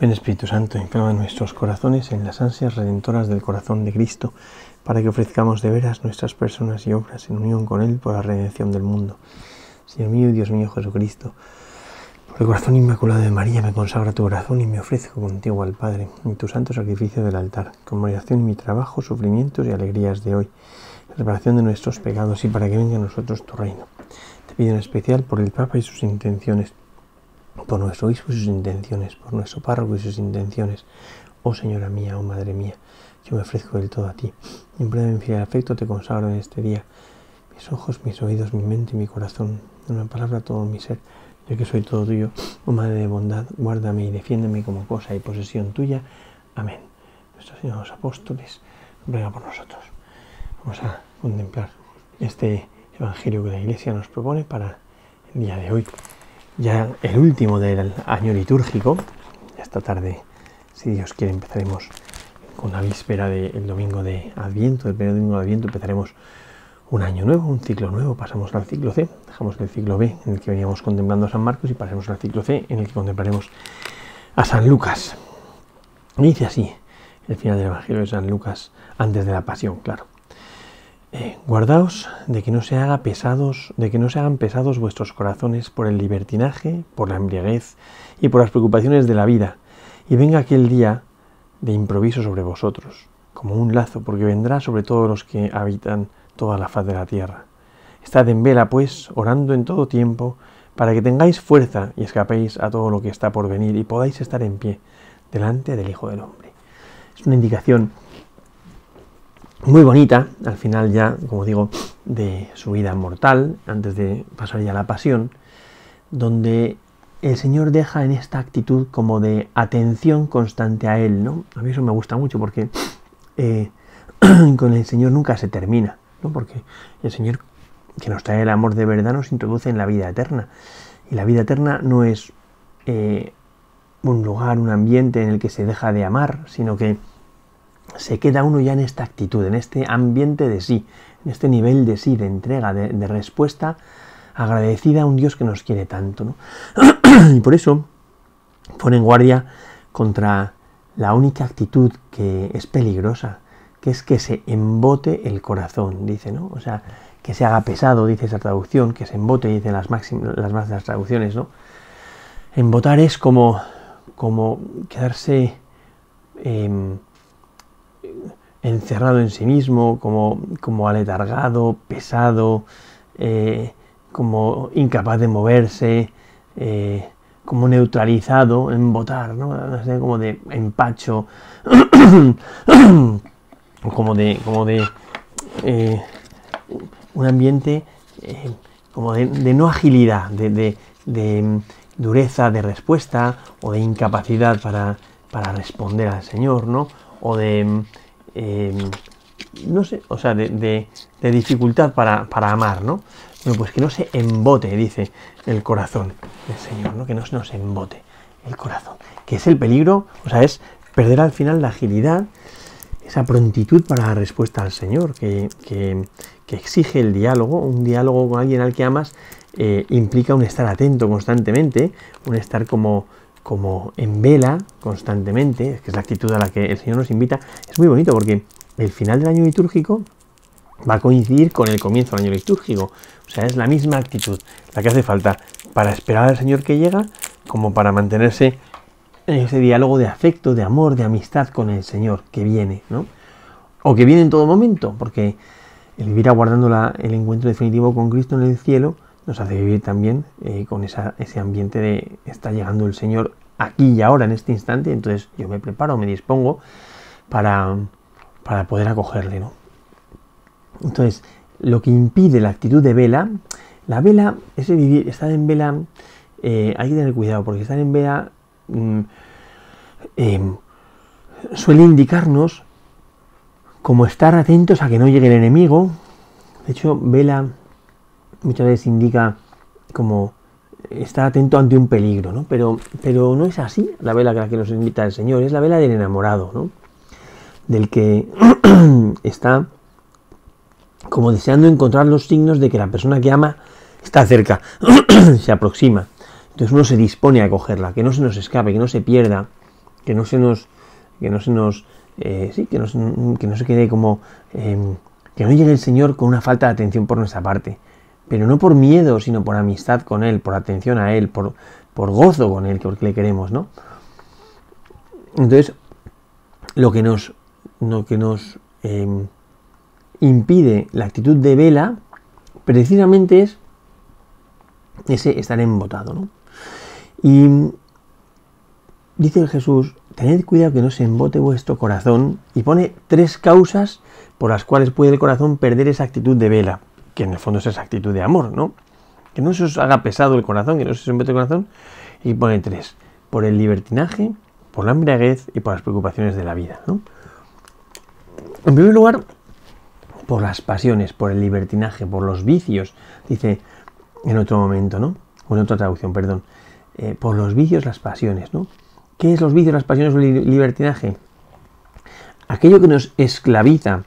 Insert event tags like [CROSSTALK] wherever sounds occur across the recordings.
Ven Espíritu Santo, inflama nuestros corazones en las ansias redentoras del corazón de Cristo, para que ofrezcamos de veras nuestras personas y obras en unión con Él por la redención del mundo. Señor mío y Dios mío Jesucristo, por el corazón inmaculado de María me consagra tu corazón y me ofrezco contigo al Padre, en tu santo sacrificio del altar, con moderación en mi trabajo, sufrimientos y alegrías de hoy, reparación de nuestros pecados y para que venga a nosotros tu reino. Te pido en especial por el Papa y sus intenciones, por nuestro obispo y sus intenciones, por nuestro párroco y sus intenciones. Oh Señora mía, oh Madre mía, yo me ofrezco del todo a ti. En de mi fiel afecto te consagro en este día mis ojos, mis oídos, mi mente y mi corazón. En una palabra, todo mi ser. Yo que soy todo tuyo, oh Madre de bondad, guárdame y defiéndeme como cosa y posesión tuya. Amén. Nuestros señores apóstoles, ruega por nosotros. Vamos a contemplar este evangelio que la Iglesia nos propone para el día de hoy. Ya el último del año litúrgico. Esta tarde, si Dios quiere, empezaremos con la víspera del domingo de Adviento, el primer domingo de Adviento, empezaremos un año nuevo, un ciclo nuevo, pasamos al ciclo C, dejamos el ciclo B en el que veníamos contemplando a San Marcos y pasamos al ciclo C en el que contemplaremos a San Lucas. Y dice así el final del Evangelio de San Lucas, antes de la pasión, claro. Eh, guardaos de que no se haga pesados, de que no se hagan pesados vuestros corazones por el libertinaje, por la embriaguez y por las preocupaciones de la vida, y venga aquel día de improviso sobre vosotros, como un lazo, porque vendrá sobre todos los que habitan toda la faz de la tierra. Estad en vela, pues, orando en todo tiempo, para que tengáis fuerza y escapéis a todo lo que está por venir y podáis estar en pie delante del Hijo del Hombre. Es una indicación muy bonita, al final ya, como digo, de su vida mortal, antes de pasar ya a la pasión, donde el Señor deja en esta actitud como de atención constante a Él, ¿no? A mí eso me gusta mucho porque eh, [CLEARS THROAT] con el Señor nunca se termina, ¿no? Porque el Señor que nos trae el amor de verdad nos introduce en la vida eterna. Y la vida eterna no es eh, un lugar, un ambiente en el que se deja de amar, sino que se queda uno ya en esta actitud, en este ambiente de sí, en este nivel de sí, de entrega, de, respuesta agradecida a un Dios que nos quiere tanto. ¿no? [CLEARS THROAT] y por eso pone en guardia contra la única actitud que es peligrosa, que es que se embote el corazón, dice, ¿no? O sea, que se haga pesado, dice esa traducción, que se embote, dicen las, las más traducciones, ¿no? Embotar es como, como quedarse eh, encerrado en sí mismo, como, como aletargado, pesado, eh, como incapaz de moverse, eh, como neutralizado, embotar, ¿no? como de empacho, [COUGHS] como de, como de eh, un ambiente como de, de, no agilidad, de, de, de, dureza de respuesta o de incapacidad para, para responder al Señor, ¿no? O de, eh, no sé, o sea, de, dificultad para, para amar, ¿no? Bueno, pues que no se embote, dice el corazón del Señor, ¿no? Que no se nos embote el corazón. Que es el peligro, o sea, es perder al final la agilidad, esa prontitud para la respuesta al Señor, que, que, que exige el diálogo, un diálogo con alguien al que amas, eh, implica un estar atento constantemente, un estar como, como en vela constantemente, que es la actitud a la que el Señor nos invita. Es muy bonito porque el final del año litúrgico va a coincidir con el comienzo del año litúrgico. O sea, es la misma actitud la que hace falta para esperar al Señor que llega, como para mantenerse en ese diálogo de afecto, de amor, de amistad con el Señor que viene, ¿no? O que viene en todo momento, porque el vivir aguardando la, el encuentro definitivo con Cristo en el cielo nos hace vivir también eh, con esa, ese ambiente de está llegando el Señor aquí y ahora, en este instante, entonces yo me preparo, me dispongo para, para poder acogerle, ¿no? Entonces, lo que impide la actitud de vela, la vela, ese vivir, estar en vela, eh, hay que tener cuidado, porque estar en vela mm, eh, suele indicarnos como estar atentos a que no llegue el enemigo. De hecho, vela muchas veces indica como estar atento ante un peligro, ¿no? Pero, pero no es así la vela que la que nos invita el Señor, es la vela del enamorado, ¿no? Del que [CLEARS THROAT] está como deseando encontrar los signos de que la persona que ama está cerca, [CLEARS THROAT] se aproxima. Entonces uno se dispone a cogerla, que no se nos escape, que no se pierda, que no se nos, que no se nos, eh, sí, que no, que no se quede como, em, que no llegue el Señor con una falta de atención por nuestra parte, pero no por miedo, sino por amistad con Él, por atención a Él, por, por gozo con Él, porque le queremos, ¿no? Entonces, lo que nos, lo que nos em, impide la actitud de vela, precisamente es ese estar embotado, ¿no? Y dice Jesús, tened cuidado que no se embote vuestro corazón y pone tres causas por las cuales puede el corazón perder esa actitud de vela, que en el fondo es esa actitud de amor, ¿no? Que no se os haga pesado el corazón, que no se os embote el corazón, y pone tres, por el libertinaje, por la embriaguez y por las preocupaciones de la vida, ¿no? En primer lugar, por las pasiones, por el libertinaje, por los vicios, dice en otro momento, ¿no? O en otra traducción, perdón. Eh, por los vicios, las pasiones, ¿no? ¿Qué es los vicios, las pasiones o el libertinaje? Aquello que nos esclaviza,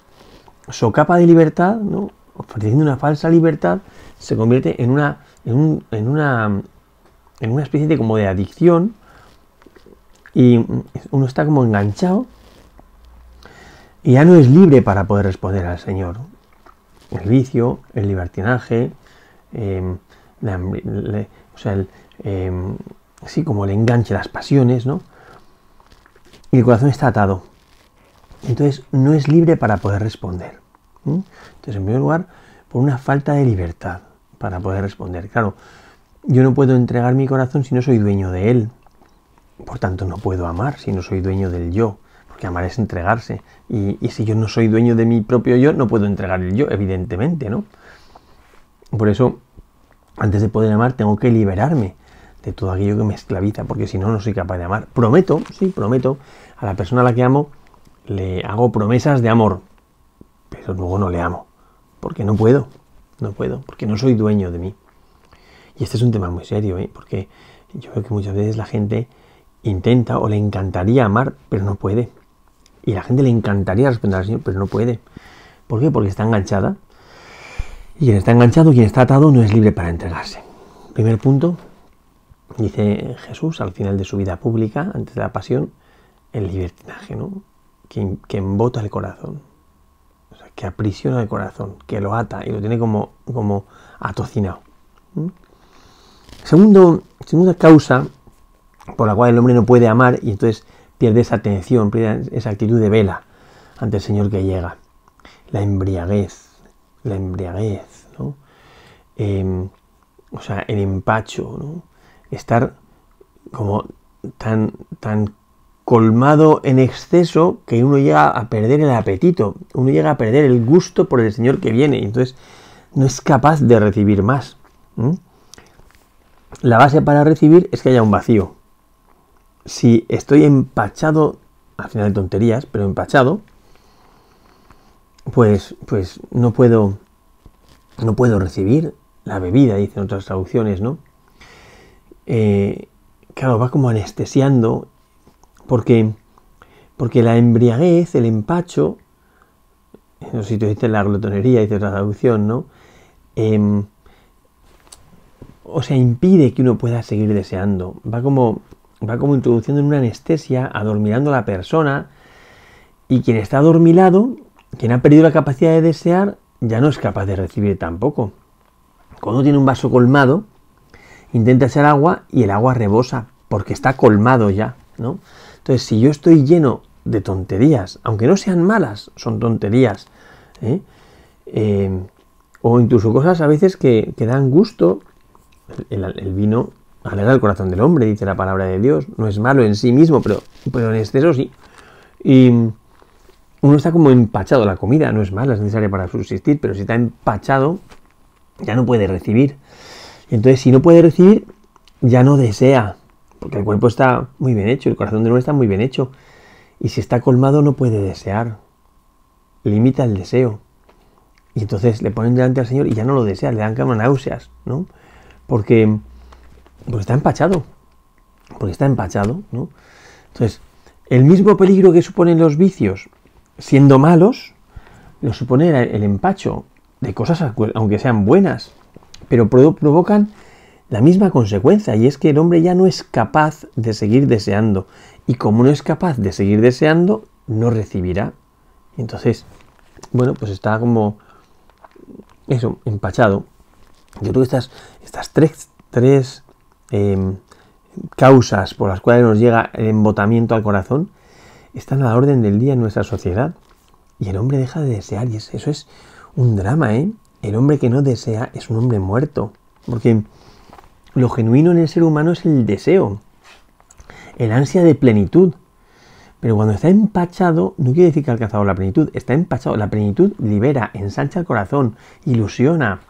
socapa de libertad, ¿no? Ofreciendo una falsa libertad, se convierte en una, en, una, en una especie de como de adicción y uno está como enganchado y ya no es libre para poder responder al Señor. El vicio, el libertinaje, em, o sea, Em, así como el enganche, las pasiones, ¿no? Y el corazón está atado. Entonces no es libre para poder responder. Entonces, en primer lugar, por una falta de libertad para poder responder. Claro, yo no puedo entregar mi corazón si no soy dueño de él. Por tanto, no puedo amar si no soy dueño del yo. Porque amar es entregarse. Y, y si yo no soy dueño de mi propio yo, no puedo entregar el yo, evidentemente, ¿no? Por eso, antes de poder amar, tengo que liberarme de todo aquello que me esclaviza, porque si no, no soy capaz de amar. Prometo, sí, prometo, a la persona a la que amo, le hago promesas de amor, pero luego no le amo, porque no puedo, no puedo, porque no soy dueño de mí. Y este es un tema muy serio, ¿eh? porque yo veo que muchas veces la gente intenta o le encantaría amar, pero no puede. Y la gente le encantaría responder al Señor, pero no puede. ¿Por qué? Porque está enganchada. Y quien está enganchado, quien está atado, no es libre para entregarse. Primer punto, dice Jesús al final de su vida pública, antes de la pasión, el libertinaje, ¿no? Que, embota el corazón, que aprisiona el corazón, que lo ata y lo tiene como, como atocinado. Segundo, segunda causa por la cual el hombre no puede amar y entonces pierde esa atención, pierde esa actitud de vela ante el Señor que llega. La embriaguez, la embriaguez. Em, o sea, el empacho, estar como tan, tan colmado en exceso que uno llega a perder el apetito, uno llega a perder el gusto por el Señor que viene, entonces no es capaz de recibir más. La base para recibir es que haya un vacío. Si estoy empachado, al final de tonterías, pero empachado, pues, pues no puedo, no puedo recibir la bebida, dicen otras traducciones, ¿no? Eh, claro, va como anestesiando, porque, porque la embriaguez, el empacho, no sé si te dice la glotonería, dice otra traducción, ¿no? Em, o sea, impide que uno pueda seguir deseando. Va como, va como introduciendo en una anestesia, adormilando a la persona, y quien está adormilado, quien ha perdido la capacidad de desear, ya no es capaz de recibir tampoco. Cuando tiene un vaso colmado, intenta echar agua y el agua rebosa porque está colmado ya, ¿no? Entonces, si yo estoy lleno de tonterías, aunque no sean malas, son tonterías, ¿eh? Eh, o incluso cosas a veces que, dan gusto, el, vino alegra el corazón del hombre, dice la palabra de Dios, no es malo en sí mismo, pero, pero en exceso sí. Y uno está como empachado, la comida no es mala, es necesaria para subsistir, pero si está empachado, ya no puede recibir. Entonces, si no puede recibir, ya no desea, porque el cuerpo está muy bien hecho, el corazón de uno está muy bien hecho. Y si está colmado, no puede desear. Limita el deseo. Y entonces le ponen delante al Señor y ya no lo desea, le dan como náuseas, ¿no? Porque, porque está empachado. Porque está empachado, ¿no? Entonces, el mismo peligro que suponen los vicios, siendo malos, lo supone el empacho de cosas, aunque sean buenas pero provocan la misma consecuencia, y es que el hombre ya no es capaz de seguir deseando. Y como no es capaz de seguir deseando, no recibirá. Entonces, bueno, pues está como eso, empachado. Yo creo que estas, estas tres, tres em, causas por las cuales nos llega el embotamiento al corazón están a la orden del día en nuestra sociedad. Y el hombre deja de desear, y eso es un drama, ¿eh? El hombre que no desea es un hombre muerto. Porque lo genuino en el ser humano es el deseo, el ansia de plenitud. Pero cuando está empachado, no quiere decir que ha alcanzado la plenitud, está empachado. La plenitud libera, ensancha el corazón, ilusiona,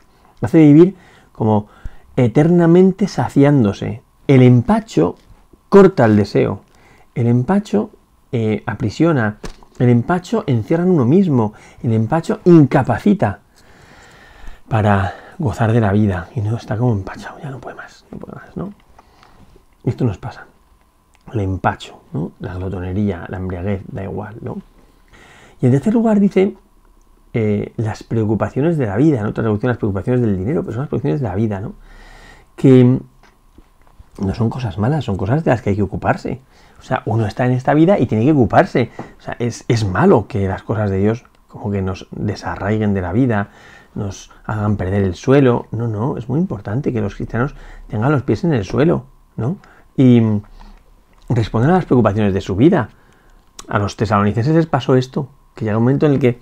hace vivir como eternamente saciándose. El empacho corta el deseo, el empacho eh, aprisiona, el empacho encierra en uno mismo, el empacho incapacita para gozar de la vida y no está como empachado, ya no puede más, no. Esto nos pasa. El empacho, ¿no? La glotonería, la embriaguez, da igual, ¿no? Y en tercer lugar dice eh, las preocupaciones de la vida, ¿no? Traducción, las preocupaciones del dinero, pero son las preocupaciones de la vida, ¿no? Que no son cosas malas, son cosas de las que hay que ocuparse. O sea, uno está en esta vida y tiene que ocuparse. O sea, es, es malo que las cosas de Dios como que nos desarraiguen de la vida, nos hagan perder el suelo. No, no, es muy importante que los cristianos tengan los pies en el suelo, ¿no? Y respondan a las preocupaciones de su vida. A los tesalonicenses les pasó esto, que llega un momento en el que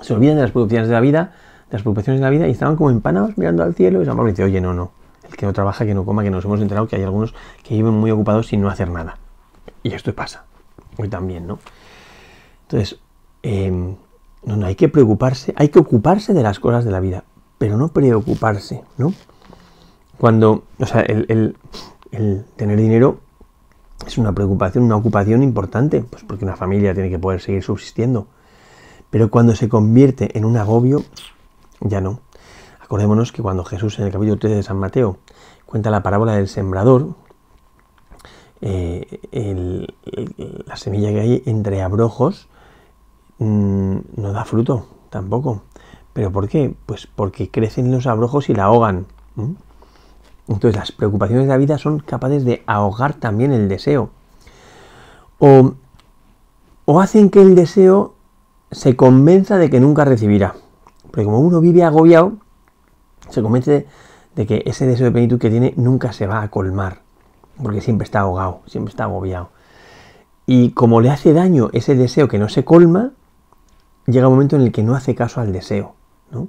se olvidan de las preocupaciones de la vida, de las preocupaciones de la vida y estaban como empanados mirando al cielo y San Pablo dice, oye, no, no, el que no trabaja, que no coma, que nos hemos enterado que hay algunos que viven muy ocupados sin no hacer nada. Y esto pasa, hoy también, ¿no? Entonces, eh, no, hay que preocuparse, hay que ocuparse de las cosas de la vida, pero no preocuparse, ¿no? Cuando, o sea, el, tener dinero es una preocupación, una ocupación importante, pues porque una familia tiene que poder seguir subsistiendo. Pero cuando se convierte en un agobio, ya no. Acordémonos que cuando Jesús en el capítulo 13 de San Mateo cuenta la parábola del sembrador, eh, la semilla que hay entre abrojos Mm, no da fruto tampoco. ¿Pero por qué? Pues porque crecen los abrojos y la ahogan. Entonces las preocupaciones de la vida son capaces de ahogar también el deseo. O, o hacen que el deseo se convenza de que nunca recibirá. Porque como uno vive agobiado, se convence de que ese deseo de plenitud que tiene nunca se va a colmar. Porque siempre está ahogado, siempre está agobiado. Y como le hace daño ese deseo que no se colma, llega un momento en el que no hace caso al deseo, ¿no?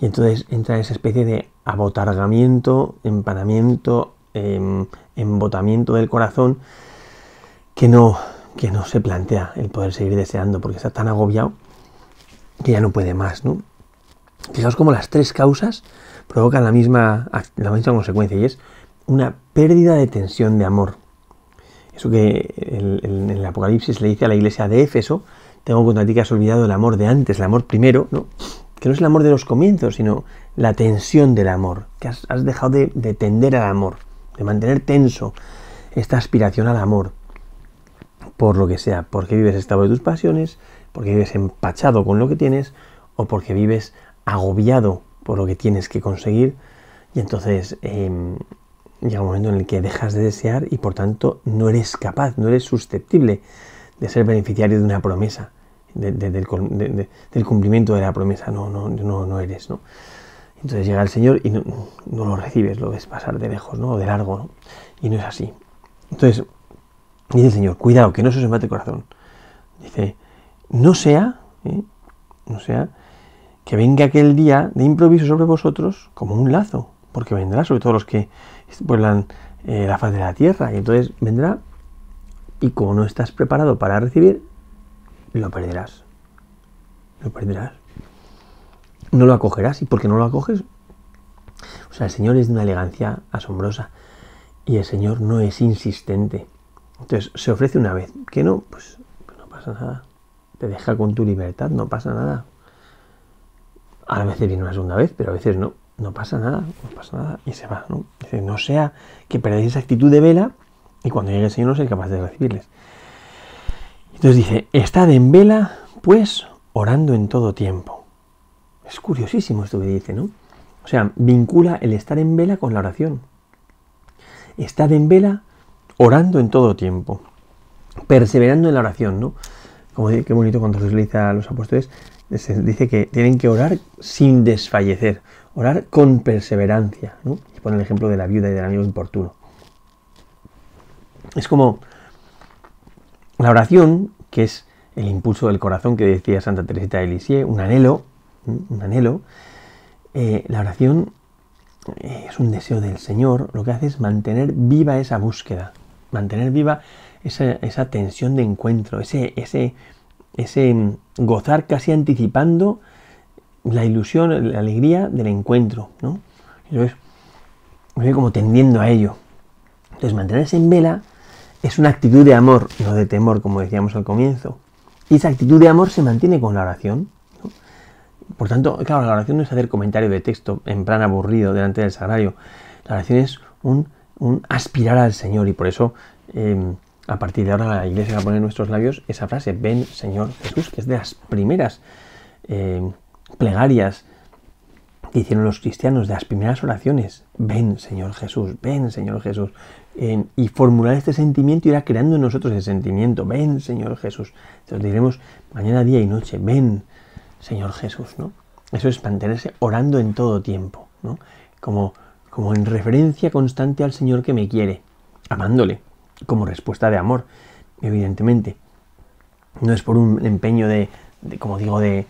Y entonces entra esa especie de abotargamiento, empanamiento, em, embotamiento del corazón que no, que no se plantea el poder seguir deseando porque está tan agobiado que ya no puede más, ¿no? Fijaos cómo las tres causas provocan la misma, la misma consecuencia y es una pérdida de tensión de amor. Eso que en el Apocalipsis le dice a la iglesia de Éfeso, tengo contra ti que has olvidado el amor de antes, el amor primero, ¿no? que no es el amor de los comienzos, sino la tensión del amor, que has, dejado de, tender al amor, de mantener tenso esta aspiración al amor, por lo que sea, porque vives estado de tus pasiones, porque vives empachado con lo que tienes, o porque vives agobiado por lo que tienes que conseguir, y entonces em, llega un momento en el que dejas de desear y por tanto no eres capaz, no eres susceptible de ser beneficiario de una promesa del, cumplimiento de la promesa, no, no, no, no eres, ¿no? Entonces llega el Señor y no, lo recibes, lo ves pasar de lejos, ¿no? O de largo, ¿no? Y no es así. Entonces, dice el Señor, cuidado, que no se os mate el corazón. Dice, no sea, ¿eh? no sea que venga aquel día de improviso sobre vosotros como un lazo, porque vendrá sobre todos los que vuelan eh, la faz de la tierra, y entonces vendrá, y como no estás preparado para recibir, lo perderás. Lo perderás. No lo acogerás. ¿Y por qué no lo acoges? O sea, el Señor es de una elegancia asombrosa. Y el Señor no es insistente. Entonces, se ofrece una vez. Que no, pues, pues no pasa nada. Te deja con tu libertad, no pasa nada. A veces viene una segunda vez, pero a veces no. No pasa nada, no pasa nada. Y se va, ¿no? No sea que perdáis esa actitud de vela y cuando llegue el Señor no seáis capaz de recibirles. Entonces dice, estad en vela, pues orando en todo tiempo. Es curiosísimo esto que dice, ¿no? O sea, vincula el estar en vela con la oración. Estar en vela orando en todo tiempo, perseverando en la oración, ¿no? Como qué bonito cuando le dice a los apóstoles, dice que tienen que orar sin desfallecer, orar con perseverancia, ¿no? Y pone el ejemplo de la viuda y del amigo importuno. Es como la oración, que es el impulso del corazón que decía Santa Teresita de Lisieux, un anhelo, un anhelo, eh, la oración eh, es un deseo del Señor, lo que hace es mantener viva esa búsqueda, mantener viva esa, tensión de encuentro, ese, ese, ese mm, gozar casi anticipando la ilusión, la alegría del encuentro, ¿no? Entonces, me como tendiendo a ello. Entonces, mantenerse en vela es una actitud de amor, no de temor, como decíamos al comienzo. Y esa actitud de amor se mantiene con la oración. Por tanto, claro, la oración no es hacer comentario de texto en plan aburrido delante del sagrario. La oración es un, aspirar al Señor y por eso em, a partir de ahora la iglesia va a poner en nuestros labios esa frase, ven Señor Jesús, que es de las primeras em, plegarias que hicieron los cristianos, de las primeras oraciones. Ven Señor Jesús, ven Señor Jesús. Y formular este sentimiento irá creando en nosotros el sentimiento, ven Señor Jesús. Entonces diremos mañana, día y noche, ven Señor Jesús, ¿no? Eso es mantenerse orando en todo tiempo, ¿no? Como, como en referencia constante al Señor que me quiere, amándole, como respuesta de amor, evidentemente. No es por un empeño de, como digo, de,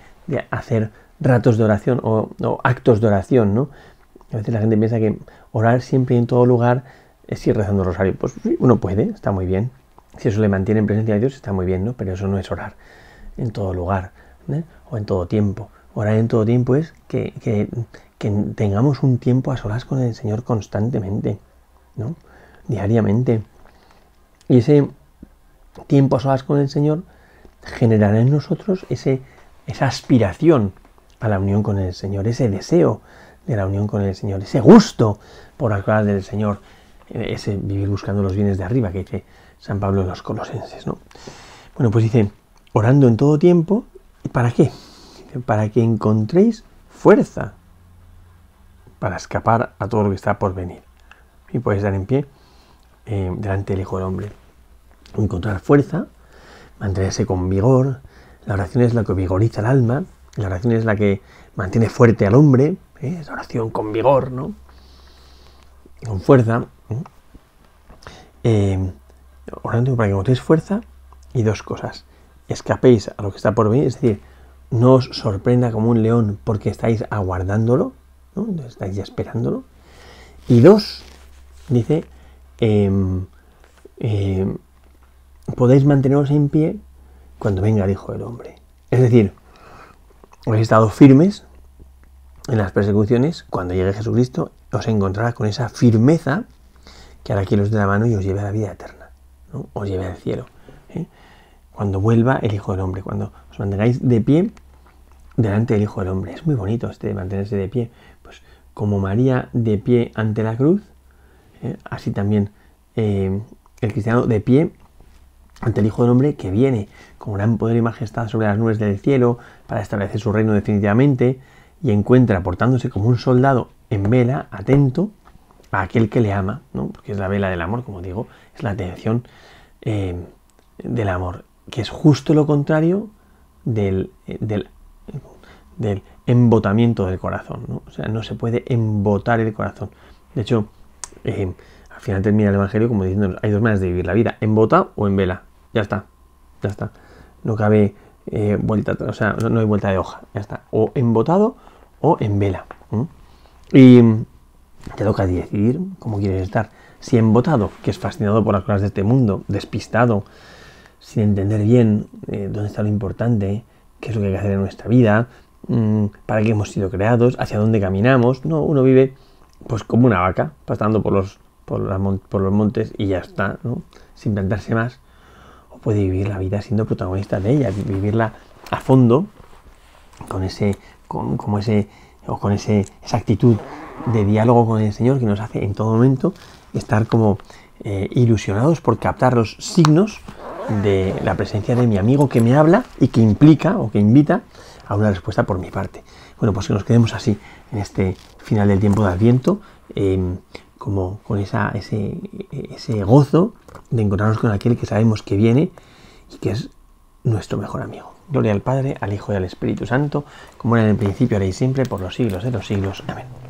hacer ratos de oración o, actos de oración, ¿no? A veces la gente piensa que orar siempre y en todo lugar es ir rezando el rosario. Pues uno puede, está muy bien. Si eso le mantiene en presencia de Dios, está muy bien, ¿no? Pero eso no es orar en todo lugar. ¿eh? o en todo tiempo. Orar en todo tiempo es que, tengamos un tiempo a solas con el Señor constantemente, ¿no? diariamente. Y ese tiempo a solas con el Señor generará en nosotros ese, esa aspiración a la unión con el Señor, ese deseo de la unión con el Señor, ese gusto por hablar del Señor, ese vivir buscando los bienes de arriba que dice San Pablo en los Colosenses. ¿no? Bueno, pues dice, orando en todo tiempo ¿Para qué? Para que encontréis fuerza para escapar a todo lo que está por venir. Y podéis dar en pie eh, delante del Hijo del Hombre. Encontrar fuerza, mantenerse con vigor. La oración es la que vigoriza el alma. La oración es la que mantiene fuerte al hombre. ¿eh? Es oración con vigor, ¿no? Con fuerza. ¿Eh? orando para que encontréis fuerza y dos cosas escapéis a lo que está por venir, es decir, no os sorprenda como un león porque estáis aguardándolo, ¿no? estáis ya esperándolo. Y dos, dice, em, em, podéis manteneros en pie cuando venga el Hijo del Hombre. Es decir, habéis estado firmes en las persecuciones, cuando llegue Jesucristo os encontrará con esa firmeza que hará que los de la mano y os lleve a la vida eterna, os lleve al cielo. ¿eh? cuando vuelva el Hijo del Hombre, cuando os mantengáis de pie delante del Hijo del Hombre. Es muy bonito este mantenerse de pie. Pues como María de pie ante la cruz, eh, así también eh, el cristiano de pie ante el Hijo del Hombre que viene con gran poder y majestad sobre las nubes del cielo para establecer su reino definitivamente y encuentra portándose como un soldado en vela, atento a aquel que le ama, ¿no? porque es la vela del amor, como digo, es la atención eh, del amor que es justo lo contrario del, del, embotamiento del corazón. ¿no? O sea, no se puede embotar el corazón. De hecho, eh, al final termina el Evangelio como diciendo, hay dos maneras de vivir la vida, en o en vela. Ya está, ya está. No cabe eh, vuelta, o sea, no hay vuelta de hoja, ya está. O embotado o en vela. Y te toca decidir cómo quieres estar. Si embotado, que es fascinado por las cosas de este mundo, despistado, sin entender bien eh, dónde está lo importante, qué es lo que hay que hacer en nuestra vida, mm, para qué hemos sido creados, hacia dónde caminamos. No, uno vive pues como una vaca, pasando por los, por, los montes y ya está, sin plantarse más. O puede vivir la vida siendo protagonista de ella, vivirla a fondo, con ese, con, como ese, o con ese, esa actitud de diálogo con el Señor que nos hace en todo momento estar como eh, ilusionados por captar los signos de la presencia de mi amigo que me habla y que implica o que invita a una respuesta por mi parte. Bueno, pues que nos quedemos así en este final del tiempo de Adviento, em, como con esa, ese, ese gozo de encontrarnos con aquel que sabemos que viene y que es nuestro mejor amigo. Gloria al Padre, al Hijo y al Espíritu Santo, como era en el principio, ahora y siempre, por los siglos de los siglos. Amén.